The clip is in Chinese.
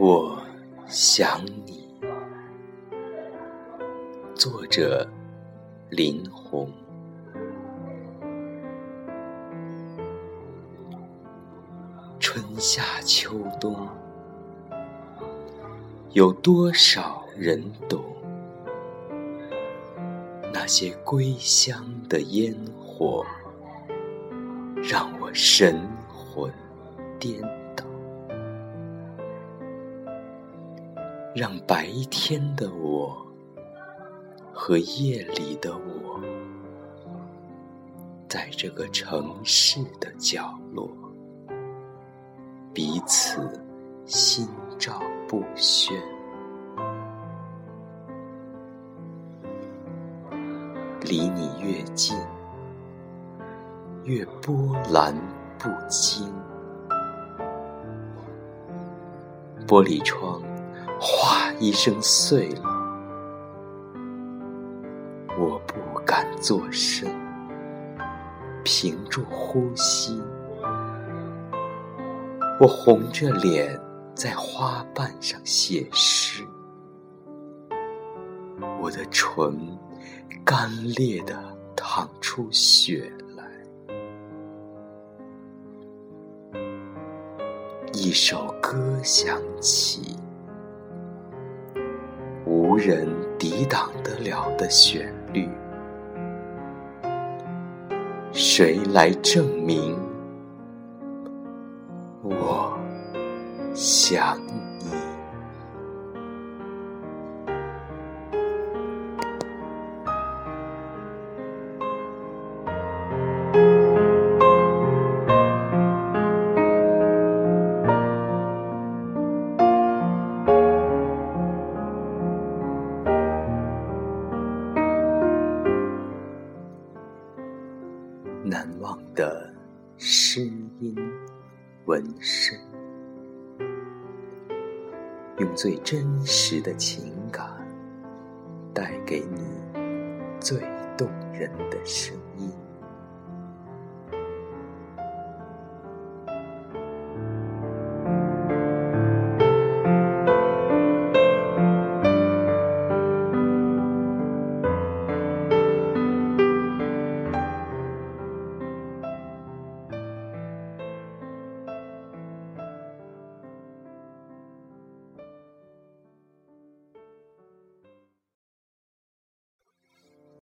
我想你，作者林红。春夏秋冬，有多少人懂那些归乡的烟火，让我神魂颠倒让白天的我和夜里的我，在这个城市的角落，彼此心照不宣。离你越近，越波澜不惊。玻璃窗。一声碎了，我不敢作声，屏住呼吸。我红着脸在花瓣上写诗，我的唇干裂的淌出血来。一首歌响起。人抵挡得了的旋律，谁来证明我想你？难忘的诗音纹身，用最真实的情感，带给你最动人的声音。